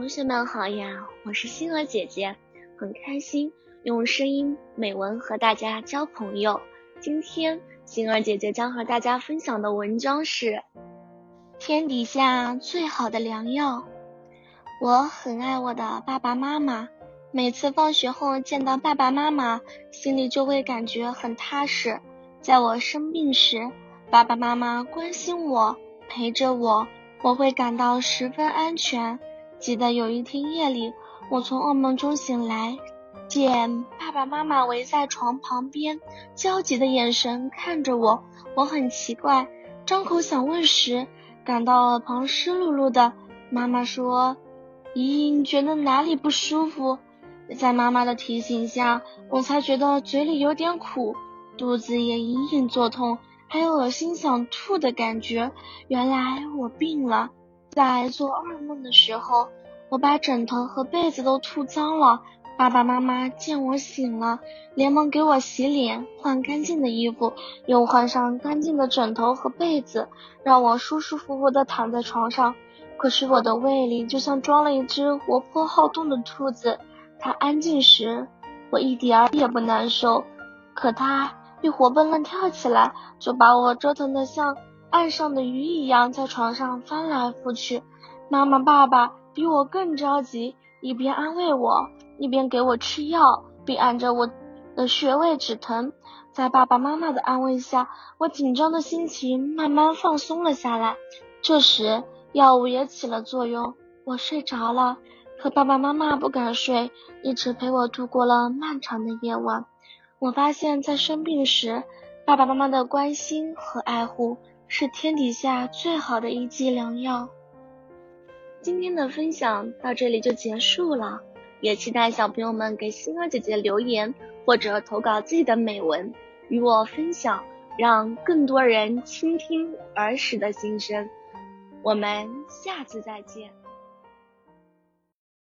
同学们好呀，我是星儿姐姐，很开心用声音美文和大家交朋友。今天星儿姐姐将和大家分享的文章是天底下最好的良药。我很爱我的爸爸妈妈，每次放学后见到爸爸妈妈，心里就会感觉很踏实。在我生病时，爸爸妈妈关心我，陪着我，我会感到十分安全。记得有一天夜里，我从噩梦中醒来，见爸爸妈妈围在床旁边，焦急的眼神看着我。我很奇怪，张口想问时，感到耳旁湿漉漉的。妈妈说：“莹莹觉得哪里不舒服？”在妈妈的提醒下，我才觉得嘴里有点苦，肚子也隐隐作痛，还有恶心想吐的感觉。原来我病了。在做噩梦的时候，我把枕头和被子都吐脏了。爸爸妈妈见我醒了，连忙给我洗脸，换干净的衣服，又换上干净的枕头和被子，让我舒舒服服的躺在床上。可是我的胃里就像装了一只活泼好动的兔子，它安静时，我一点儿也不难受；可它一活蹦乱跳起来，就把我折腾的像。岸上的鱼一样在床上翻来覆去，妈妈、爸爸比我更着急，一边安慰我，一边给我吃药，并按着我的穴位止疼。在爸爸妈妈的安慰下，我紧张的心情慢慢放松了下来。这时，药物也起了作用，我睡着了。可爸爸妈妈不敢睡，一直陪我度过了漫长的夜晚。我发现，在生病时，爸爸妈妈的关心和爱护。是天底下最好的一剂良药。今天的分享到这里就结束了，也期待小朋友们给星儿姐姐留言或者投稿自己的美文与我分享，让更多人倾听儿时的心声。我们下次再见。